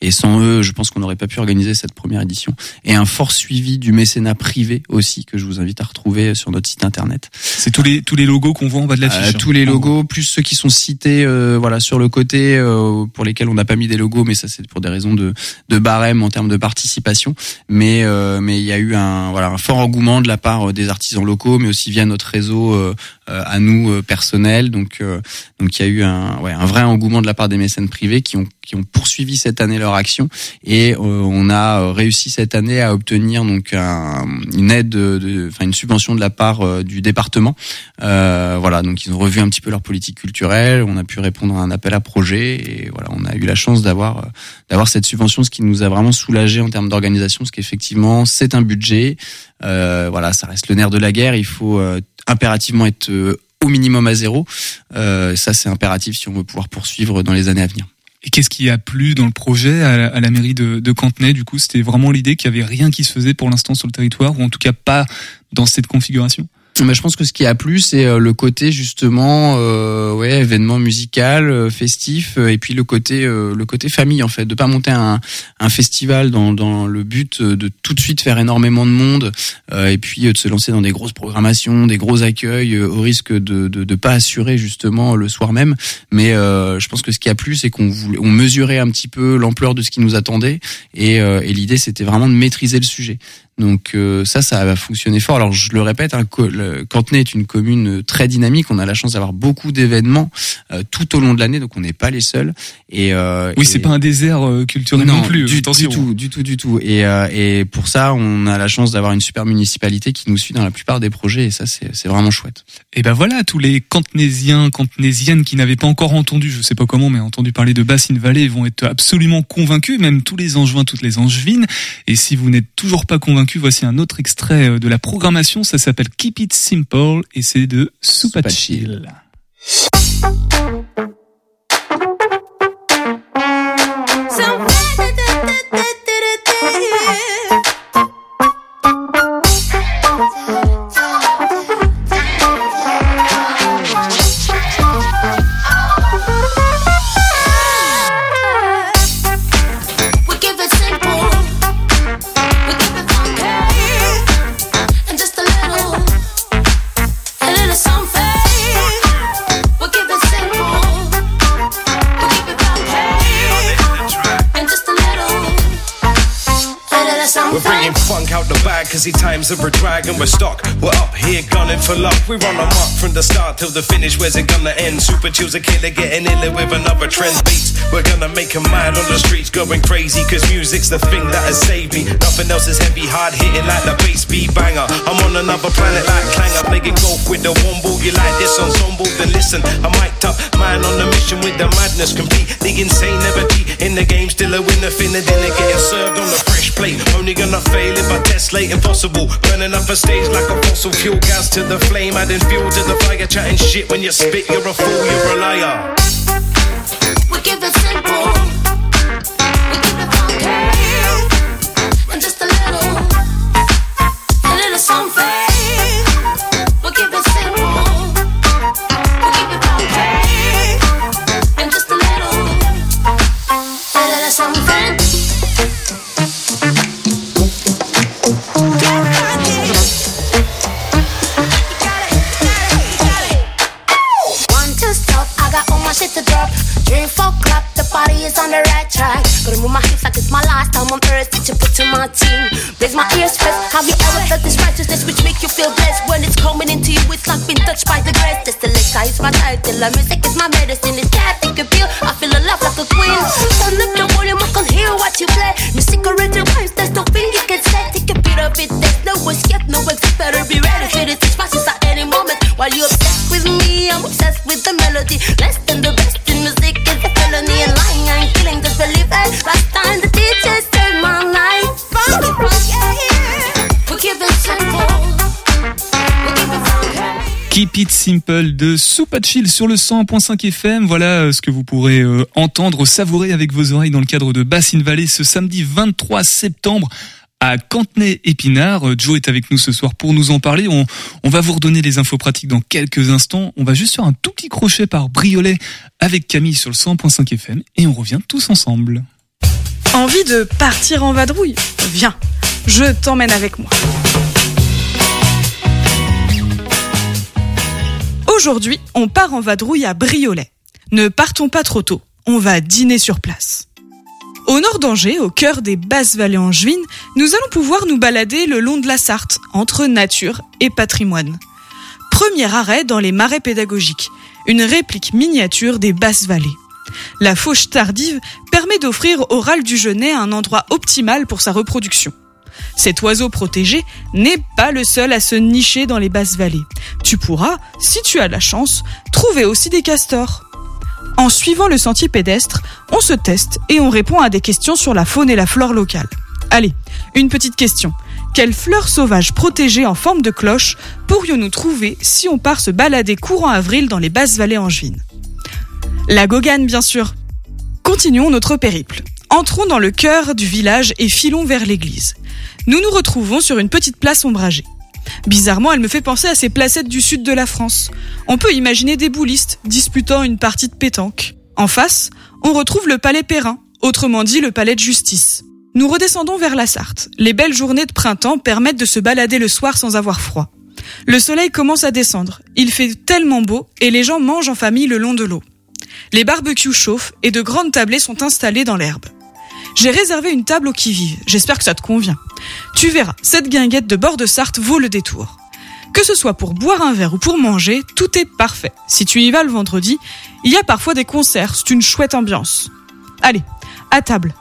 et sans eux, je pense qu'on n'aurait pas pu organiser cette première édition. Et un fort suivi du mécénat privé aussi que je vous invite à retrouver sur notre site internet. C'est tous les tous les logos qu'on voit en bas de Euh, l'affiche. hein. tous les logos, plus ceux qui sont cités, euh, voilà, sur le côté, euh, pour lesquels on n'a pas mis des logos, mais ça c'est pour des raisons de, de barème en termes de participation. Mais euh, mais il y a eu un voilà un fort engouement de la part euh, des artisans locaux, mais aussi via notre réseau euh, euh, à nous euh, personnel. Donc euh, donc il y a eu un ouais un vrai engouement de la part des mécènes privés qui ont qui ont poursuivi cette année leur action et euh, on a euh, réussi cette année à obtenir donc un- une aide, de- de- enfin une subvention de la part du département. Euh, voilà, donc ils ont revu un petit peu leur politique culturelle. On a pu répondre à un appel à projet et voilà, on a eu la chance d'avoir d'avoir cette subvention, ce qui nous a vraiment soulagé en termes d'organisation, parce qu'effectivement c'est un budget. Euh, voilà, ça reste le nerf de la guerre. Il faut impérativement être au minimum à zéro. Euh, ça c'est impératif si on veut pouvoir poursuivre dans les années à venir. Et qu'est-ce qui a plu dans le projet à la, mairie de, de Cantenay? Du coup, c'était vraiment l'idée qu'il y avait rien qui se faisait pour l'instant sur le territoire, ou en tout cas pas dans cette configuration? Je pense que ce qui a plu, c'est euh, le côté justement, euh, ouais, événement musical, euh, festif, euh, et puis le côté, euh, le côté famille en fait, de pas monter un, un festival dans, dans le but de tout de suite faire énormément de monde, euh, et puis de se lancer dans des grosses programmations, des gros accueils, au risque de, de de pas assurer justement le soir même. Mais je pense que ce qui a plu, c'est qu'on voulait, on mesurait un petit peu l'ampleur de ce qui nous attendait, et, et l'idée c'était vraiment de maîtriser le sujet. Donc euh, ça, ça va fonctionner fort. Alors je le répète, hein, le- Cantenay est une commune euh, très dynamique. On a la chance d'avoir beaucoup d'événements euh, tout au long de l'année, donc on n'est pas les seuls. Et euh, Oui, et- c'est pas un désert euh, culturel non, plus. du, du tout, du tout, du tout. Et, euh, et pour ça, on a la chance d'avoir une super municipalité qui nous suit dans la plupart des projets, et ça, c'est c'est vraiment chouette. Et ben voilà, tous les cantenaisiens, cantenaisiennes qui n'avaient pas encore entendu, je sais pas comment, mais entendu parler de Bassine Vallée vont être absolument convaincus, même tous les angevins, toutes les angevines. Et si vous n'êtes toujours pas convaincus, voici un autre extrait euh, de la programmation, ça s'appelle Keep It Simple et c'est de Soupachil. We bunk out the bag cause he times are a drag and we're stuck. We're up here gunning for luck. We run them up from the start till the finish. Where's it gonna end? Super chill's a killer getting iller with another trend beats. We're gonna make 'em mad on the streets going crazy cause music's the thing that has saved me. Nothing else is heavy, hard hitting like the bass beat banger. I'm on another planet like Clanger, playing golf with the womble. You like this ensemble? Then listen, I'm mic'd up, man on the mission with the madness. Complete the insane, never cheat in the game. Still a winner, finna dinner getting served on a fresh plate. Only gonna fail if I test late, impossible. Burning up a stage like a fossil fuel gas to the flame, adding fuel to the fire. Chatting shit when you spit, you're a fool, you're a liar. We keep it simple. My team? Raise my ears first. Have you ever felt this righteousness which make you feel blessed? When it's coming into you, it's like being touched by the grace. This the liquor is my title. The music is my medicine. It's that pill. I feel Simple de Super Chill sur le 100.5 FM. Voilà euh, ce que vous pourrez euh, entendre, savourer avec vos oreilles dans le cadre de Bassine Valley ce samedi 23 septembre à Cantenay-Épinard. Euh, Joe est avec nous ce soir pour nous en parler. On, on va vous redonner les infos pratiques dans quelques instants. On va juste faire un tout petit crochet par Briolet avec Camille sur le 100.5 FM et on revient tous ensemble. Envie de partir en vadrouille? Viens, je t'emmène avec moi. Aujourd'hui, on part en vadrouille à Briolet. Ne partons pas trop tôt, on va dîner sur place. Au nord d'Angers, au cœur des basses vallées angevines, nous allons pouvoir nous balader le long de la Sarthe, entre nature et patrimoine. Premier arrêt dans les marais pédagogiques, une réplique miniature des basses vallées. La fauche tardive permet d'offrir au râle du genêt un endroit optimal pour sa reproduction. Cet oiseau protégé n'est pas le seul à se nicher dans les basses vallées. Tu pourras, si tu as la chance, trouver aussi des castors. En suivant le sentier pédestre, on se teste et on répond à des questions sur la faune et la flore locale. Allez, une petite question. Quelle fleur sauvage protégée en forme de cloche pourrions-nous trouver si on part se balader courant avril dans les basses vallées angevines? La gogane, bien sûr. Continuons notre périple. Entrons dans le cœur du village et filons vers l'église. Nous nous retrouvons sur une petite place ombragée. Bizarrement, elle me fait penser à ces placettes du sud de la France. On peut imaginer des boulistes disputant une partie de pétanque. En face, on retrouve le palais Perrin, autrement dit le palais de justice. Nous redescendons vers la Sarthe. Les belles journées de printemps permettent de se balader le soir sans avoir froid. Le soleil commence à descendre. Il fait tellement beau et les gens mangent en famille le long de l'eau. Les barbecues chauffent et de grandes tablées sont installées dans l'herbe. J'ai réservé une table au qui-vive. J'espère que ça te convient. Tu verras, cette guinguette de bord de Sarthe vaut le détour. Que ce soit pour boire un verre ou pour manger, tout est parfait. Si tu y vas le vendredi, il y a parfois des concerts, c'est une chouette ambiance. Allez, à table.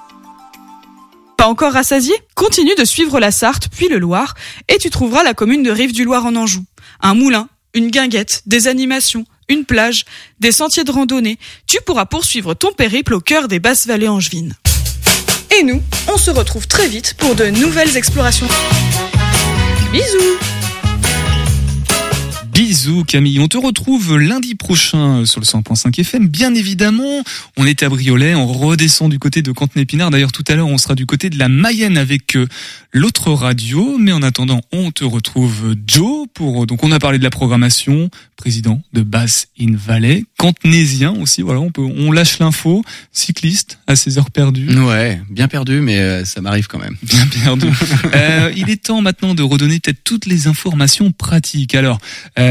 Pas encore rassasié? Continue de suivre la Sarthe, puis le Loir, et tu trouveras la commune de Rive-du-Loir en Anjou. Un moulin, une guinguette, des animations, une plage, des sentiers de randonnée. Tu pourras poursuivre ton périple au cœur des basses vallées angevines. Et nous, on se retrouve très vite pour de nouvelles explorations. Bisous Bisous Camille, on te retrouve lundi prochain sur le 100.5 FM. Bien évidemment, on est à Briolet, on redescend du côté de Cantenay-Pinard. D'ailleurs, tout à l'heure, on sera du côté de la Mayenne avec euh, l'autre radio. Mais en attendant, on te retrouve Joe pour. Donc, on a parlé de la programmation, président de Bass in Valais, cantenaisien aussi. Voilà, on peut, on lâche l'info. Cycliste à ses heures perdues. Ouais, bien perdu, mais euh, ça m'arrive quand même. Bien perdu. Euh, il est temps maintenant de redonner peut-être toutes les informations pratiques. Alors, euh,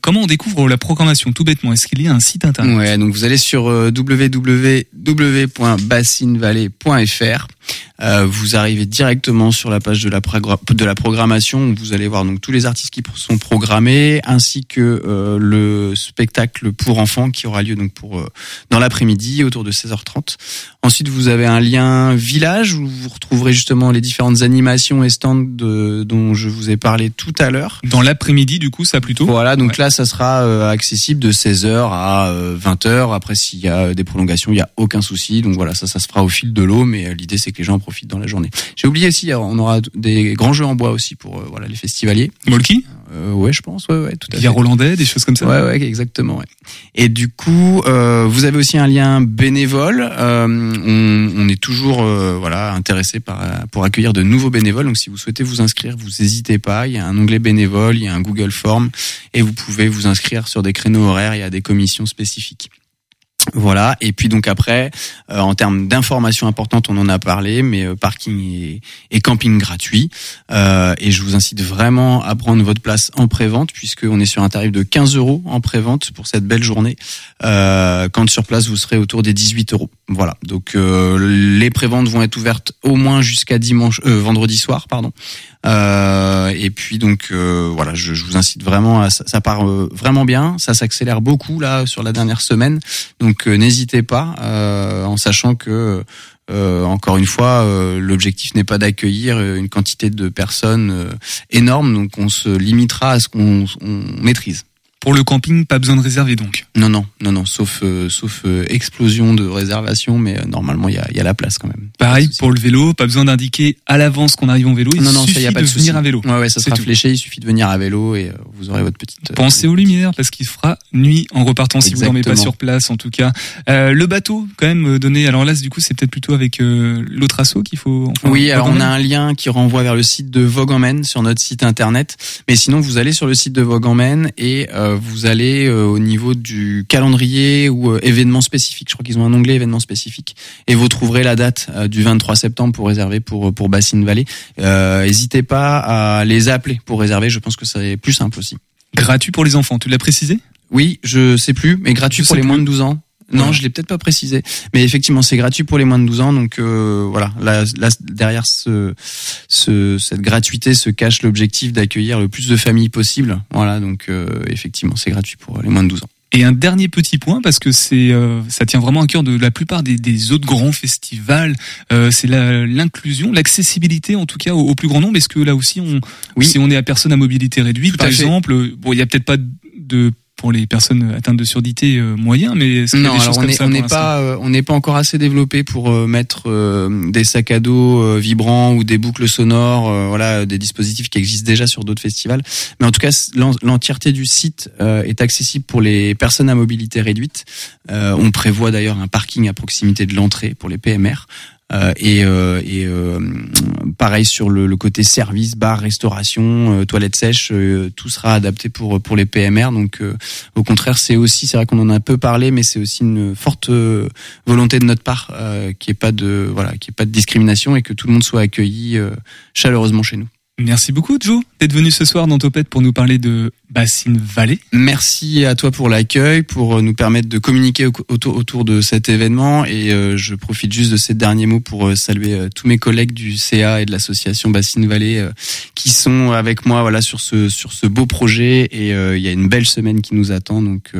comment on découvre la programmation Tout bêtement, est-ce qu'il y a un site internet? Ouais, donc vous allez sur euh, www.bassinvalley.fr Euh, vous arrivez directement sur la page de la, de la programmation où vous allez voir donc tous les artistes qui sont programmés ainsi que euh, le spectacle pour enfants qui aura lieu donc pour euh, dans l'après-midi autour de 16h30. Ensuite, vous avez un lien village où vous retrouverez justement les différentes animations et stands de, dont je vous ai parlé tout à l'heure. Dans l'après-midi, du coup, ça plutôt? Voilà, donc là, ça sera accessible de 16h à 20h. Après, s'il y a des prolongations, il y a aucun souci. Donc voilà, ça, ça se fera au fil de l'eau, mais l'idée c'est que les gens en profitent dans la journée. J'ai oublié aussi, on aura des grands jeux en bois aussi pour euh, voilà les festivaliers. Molki euh, Ouais, je pense, ouais, ouais, tout à fait. Rolandais, des choses comme ça. Ouais, ouais, exactement. Ouais. Et du coup, euh, vous avez aussi un lien bénévole. Euh, on, on, est toujours euh, voilà intéressé par pour accueillir de nouveaux bénévoles. Donc si vous souhaitez vous inscrire, vous n'hésitez pas. Il y a un onglet bénévole, il y a un Google Form et vous pouvez vous inscrire sur des créneaux horaires. Il y a des commissions spécifiques. Voilà. Et puis donc après, euh, en termes d'informations importantes, on en a parlé, mais euh, parking et, camping gratuit. Euh, et je vous incite vraiment à prendre votre place en prévente, puisqu'on est sur un tarif de 15 euros en prévente pour cette belle journée. quand sur place, vous serez autour des 18 euros. Voilà. Donc les préventes vont être ouvertes au moins jusqu'à dimanche, vendredi soir, pardon. Euh, et puis donc euh, voilà, je, vous incite vraiment à ça, ça part euh, vraiment bien, ça s'accélère beaucoup là sur la dernière semaine. Donc n'hésitez pas, en sachant que encore une fois, l'objectif n'est pas d'accueillir une quantité de personnes énorme, donc on se limitera à ce qu'on maîtrise. Pour le camping, pas besoin de réserver donc. Non, non, non, non, sauf euh, sauf euh, explosion de réservation, mais euh, normalement il y a, y a la place quand même. Pareil pour le vélo, pas besoin d'indiquer à l'avance qu'on arrive en vélo. Il non, non, ça, y a pas de, de venir à vélo. Ouais, ouais, ça sera fléché. Il suffit de venir à vélo et vous aurez votre petite. Pensez aux lumières parce qu'il fera nuit en repartant si vous dormez pas sur place en tout cas. le bateau quand même donné. Alors là, du coup, c'est peut-être plutôt avec l'autre assaut qu'il faut. Enfin, oui, alors on a un lien qui renvoie vers le site de Vogue en Maine sur notre site internet. Mais sinon, vous allez sur le site de Vogue en Maine et vous allez euh, au niveau du calendrier ou euh, événements spécifiques. Je crois qu'ils ont un onglet événements spécifiques et vous trouverez la date euh, du 23 septembre pour réserver pour pour Bassine Valley. N'hésitez pas à les appeler pour réserver. Je pense que c'est plus simple aussi. Gratuit pour les enfants, tu l'as précisé? Oui, je sais plus, mais gratuit pour les moins de 12 ans. Non, je l'ai peut-être pas précisé, mais effectivement, c'est gratuit pour les moins de 12 ans. Donc euh, voilà, là, derrière ce, ce, cette gratuité se cache l'objectif d'accueillir le plus de familles possible. Voilà, donc euh, effectivement, c'est gratuit pour les moins de 12 ans. Et un dernier petit point parce que c'est euh, ça tient vraiment à cœur de la plupart des, des autres grands festivals, euh, c'est l'inclusion, l'accessibilité en tout cas au, plus grand nombre. Est-ce que là aussi on oui. si on est à personne à mobilité réduite par exemple, bon il y a peut-être pas de pour les personnes atteintes de surdité euh, moyen, mais non, alors on n'est pas euh, on n'est pas encore assez développé pour euh, mettre des sacs à dos vibrants ou des boucles sonores, voilà, des dispositifs qui existent déjà sur d'autres festivals. Mais en tout cas, l'entièreté du site est accessible pour les personnes à mobilité réduite. on prévoit d'ailleurs un parking à proximité de l'entrée pour les PMR. Euh, et, euh, euh, pareil sur le, côté service, bar, restauration, toilettes sèches, tout sera adapté pour pour les PMR. Donc au contraire, c'est aussi, c'est vrai qu'on en a peu parlé, mais c'est aussi une forte volonté de notre part n'y ait pas de voilà, qu'il ait pas de discrimination et que tout le monde soit accueilli chaleureusement chez nous. Merci beaucoup Joe d'être venu ce soir dans Topette pour nous parler de Bassine Vallée. Merci à toi pour l'accueil, pour euh, nous permettre de communiquer autour, de cet événement et euh, je profite juste de ces derniers mots pour euh, saluer tous mes collègues du CA et de l'association Bassine Vallée qui sont avec moi voilà sur ce sur ce beau projet et il y a une belle semaine qui nous attend donc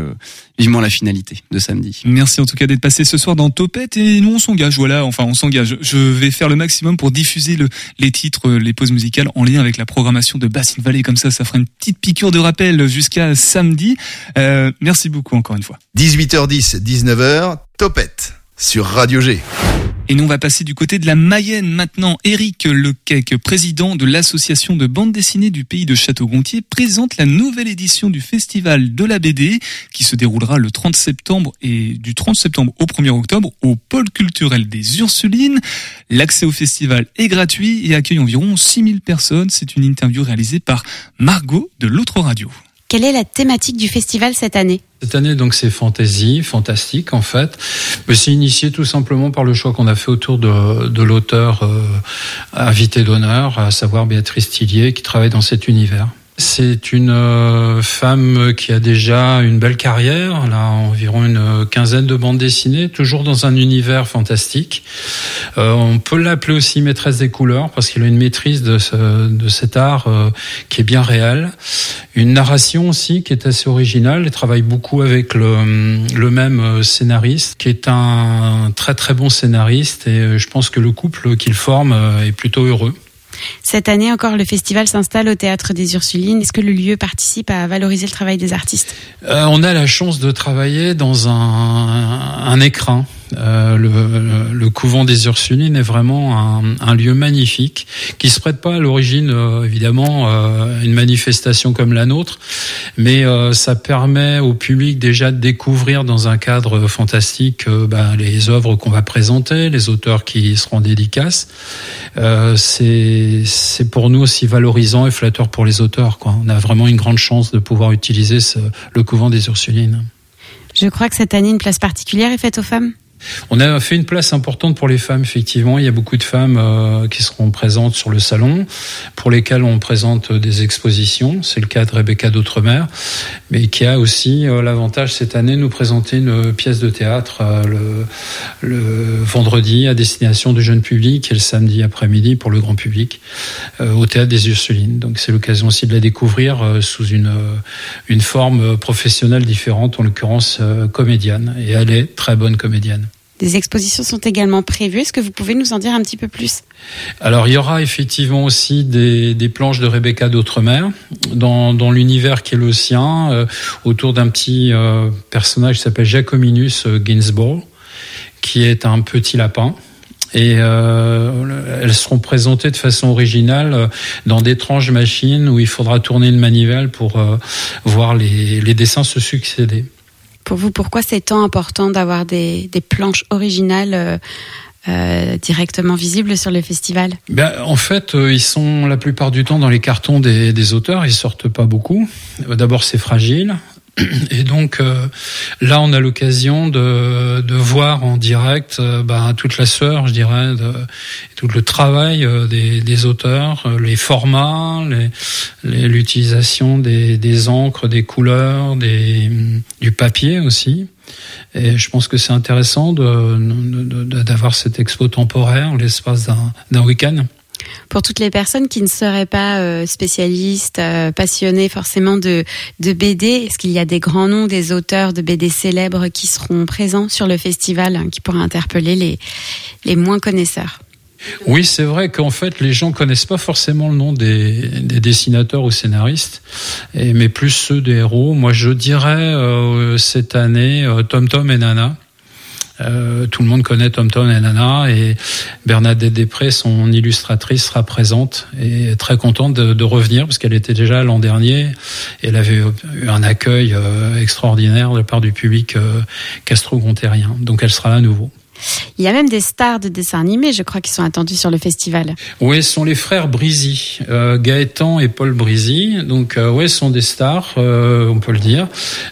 vivement la finalité de samedi. Merci en tout cas d'être passé ce soir dans Topette et nous on s'engage voilà enfin on s'engage. Je vais faire le maximum pour diffuser le, les titres les pauses musicales en lien avec la programmation de Bassine Vallée comme ça ça fera une petite piqûre de rappel jusqu'à samedi. Euh, merci beaucoup encore une fois. 18h10, 19h, Topette sur Radio G. Et nous, on va passer du côté de la Mayenne maintenant. Éric Lequec, président de l'association de bande dessinée du pays de Château-Gontier, présente la nouvelle édition du Festival de la BD qui se déroulera le 30 septembre et du 30 septembre au 1er octobre au pôle culturel des Ursulines. L'accès au festival est gratuit et accueille environ 6000 personnes. C'est une interview réalisée par Margot de l'autre radio. Quelle est la thématique du festival cette année? Cette année, donc, c'est fantasy, fantastique, en fait. Mais c'est initié tout simplement par le choix qu'on a fait autour de, l'auteur euh, invité d'honneur, à savoir Béatrice Tillier, qui travaille dans cet univers. C'est une euh, femme qui a déjà une belle carrière, elle a environ une quinzaine de bandes dessinées, toujours dans un univers fantastique. Euh, on peut l'appeler aussi maîtresse des couleurs parce qu'il a une maîtrise de, ce, cet art euh, qui est bien réel. Une narration aussi qui est assez originale. Elle travaille beaucoup avec le, le même scénariste, qui est un très très bon scénariste et je pense que le couple qu'il forme est plutôt heureux. Cette année encore, le festival s'installe au Théâtre des Ursulines. Est-ce que le lieu participe à valoriser le travail des artistes? Euh, On a la chance de travailler dans un, écrin euh, le, couvent des Ursulines est vraiment un, lieu magnifique qui se prête pas à l'origine euh, évidemment euh, une manifestation comme la nôtre, mais euh, ça permet au public déjà de découvrir dans un cadre fantastique bah, les œuvres qu'on va présenter, les auteurs qui seront dédicaces. c'est pour nous aussi valorisant et flatteur pour les auteurs. On a vraiment une grande chance de pouvoir utiliser le couvent des Ursulines. Je crois que cette année, une place particulière est faite aux femmes? On a fait une place importante pour les femmes, effectivement. Il y a beaucoup de femmes euh, qui seront présentes sur le salon, pour lesquelles on présente des expositions. C'est le cas de Rebecca d'Outremer, mais qui a aussi euh, l'avantage cette année de nous présenter une pièce de théâtre euh, le, vendredi à destination du jeune public et le samedi après-midi pour le grand public au théâtre des Ursulines. Donc c'est l'occasion aussi de la découvrir sous une forme professionnelle différente, en l'occurrence comédienne. Et elle est très bonne comédienne. Des expositions sont également prévues. Est-ce que vous pouvez nous en dire un petit peu plus? Alors, il y aura effectivement aussi des, des planches de Rebecca d'Outremer dans, dans l'univers qui est le sien, euh, autour d'un petit euh, personnage qui s'appelle Jacominus euh, Ginsburg, qui est un petit lapin. Et elles seront présentées de façon originale dans d'étranges machines où il faudra tourner une manivelle pour voir les, les dessins se succéder. Pour vous, pourquoi c'est tant important d'avoir des, des, planches originales euh, euh, directement visibles sur le festival? Ben, En fait, euh, ils sont la plupart du temps dans les cartons des, des auteurs, ils sortent pas beaucoup. D'abord, c'est fragile. Et donc euh, là, on a l'occasion de, de, voir en direct euh, bah, toute la sueur, je dirais, de, tout le travail euh, des, des, auteurs, euh, les formats, l'utilisation des, des, encres, des couleurs, des, du papier aussi. Et je pense que c'est intéressant d'avoir cette expo temporaire l'espace d'un week-end pour toutes les personnes qui ne seraient pas euh, spécialistes, euh, passionnés forcément de, BD, est-ce qu'il y a des grands noms des auteurs de BD célèbres qui seront présents sur le festival, hein, qui pourraient interpeller les, les moins connaisseurs? Oui, c'est vrai qu'en fait, les gens connaissent pas forcément le nom des, des dessinateurs ou scénaristes, mais plus ceux des héros. Moi, je dirais euh, cette année euh, Tom Tom et Nana, euh, tout le monde connaît Tom Tom et Nana et Bernadette Després, son illustratrice, sera présente et très contente de, de revenir parce qu'elle était déjà l'an dernier et elle avait eu un accueil euh, extraordinaire de la part du public euh, castro-gontérien. Donc elle sera là à nouveau. Il y a même des stars de dessins animés, je crois, qui sont attendus sur le festival. Oui, ce sont les frères Brisy, euh, Gaëtan et Paul Brisy. Donc, euh, oui, ce sont des stars, euh, on peut le dire,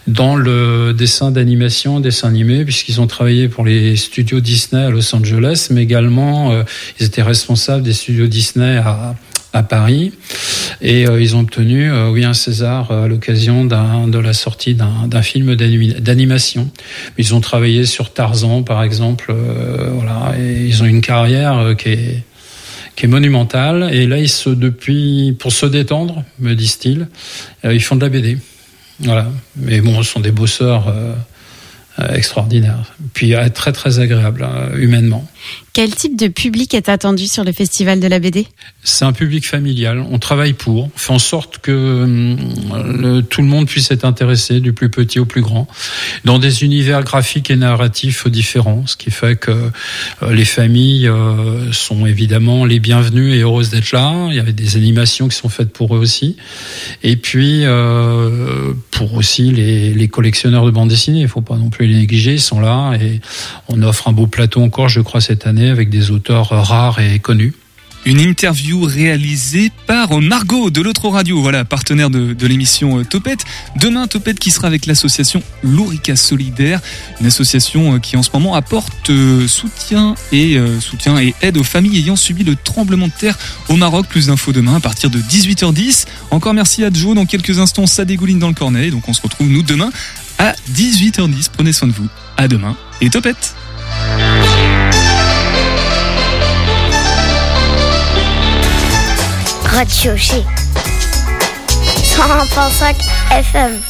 dans le dessin d'animation, dessin animé, puisqu'ils ont travaillé pour les studios Disney à Los Angeles, mais également, ils étaient responsables des studios Disney à, à Paris. Et euh, ils ont obtenu euh, oui un César à l'occasion de la sortie d'un film d'animation. Ils ont travaillé sur Tarzan par exemple, euh, voilà, et ils ont une carrière euh, qui est qui est monumentale. Et là ils se depuis pour se détendre me disent-ils ils font de la BD voilà. Mais bon ce sont des bosseurs euh, extraordinaires. Puis très très agréable hein, humainement quel type de public est attendu sur le festival de la BD C'est un public familial. On travaille pour, on fait en sorte que le, tout le monde puisse être intéressé, du plus petit au plus grand, dans des univers graphiques et narratifs différents, ce qui fait que euh, les familles euh, sont évidemment les bienvenues et heureuses d'être là. Il y avait des animations qui sont faites pour eux aussi. Et puis, euh, pour aussi les, collectionneurs de bandes dessinées, il ne faut pas non plus les négliger, ils sont là et on offre un beau plateau encore, je crois, année avec des auteurs rares et connus. Une interview réalisée par Margot de l'autre radio, voilà, partenaire de, de l'émission euh, Topette. Demain, Topette qui sera avec l'association Lourica Solidaire, une association euh, qui en ce moment apporte euh, soutien et soutien et aide aux familles ayant subi le tremblement de terre au Maroc. Plus d'infos demain à partir de 18h10. Encore merci à Joe. Dans quelques instants, ça dégouline dans le cornet. Donc on se retrouve nous demain à 18h10. Prenez soin de vous. À demain et Topette. Radio G. 101.5 FM.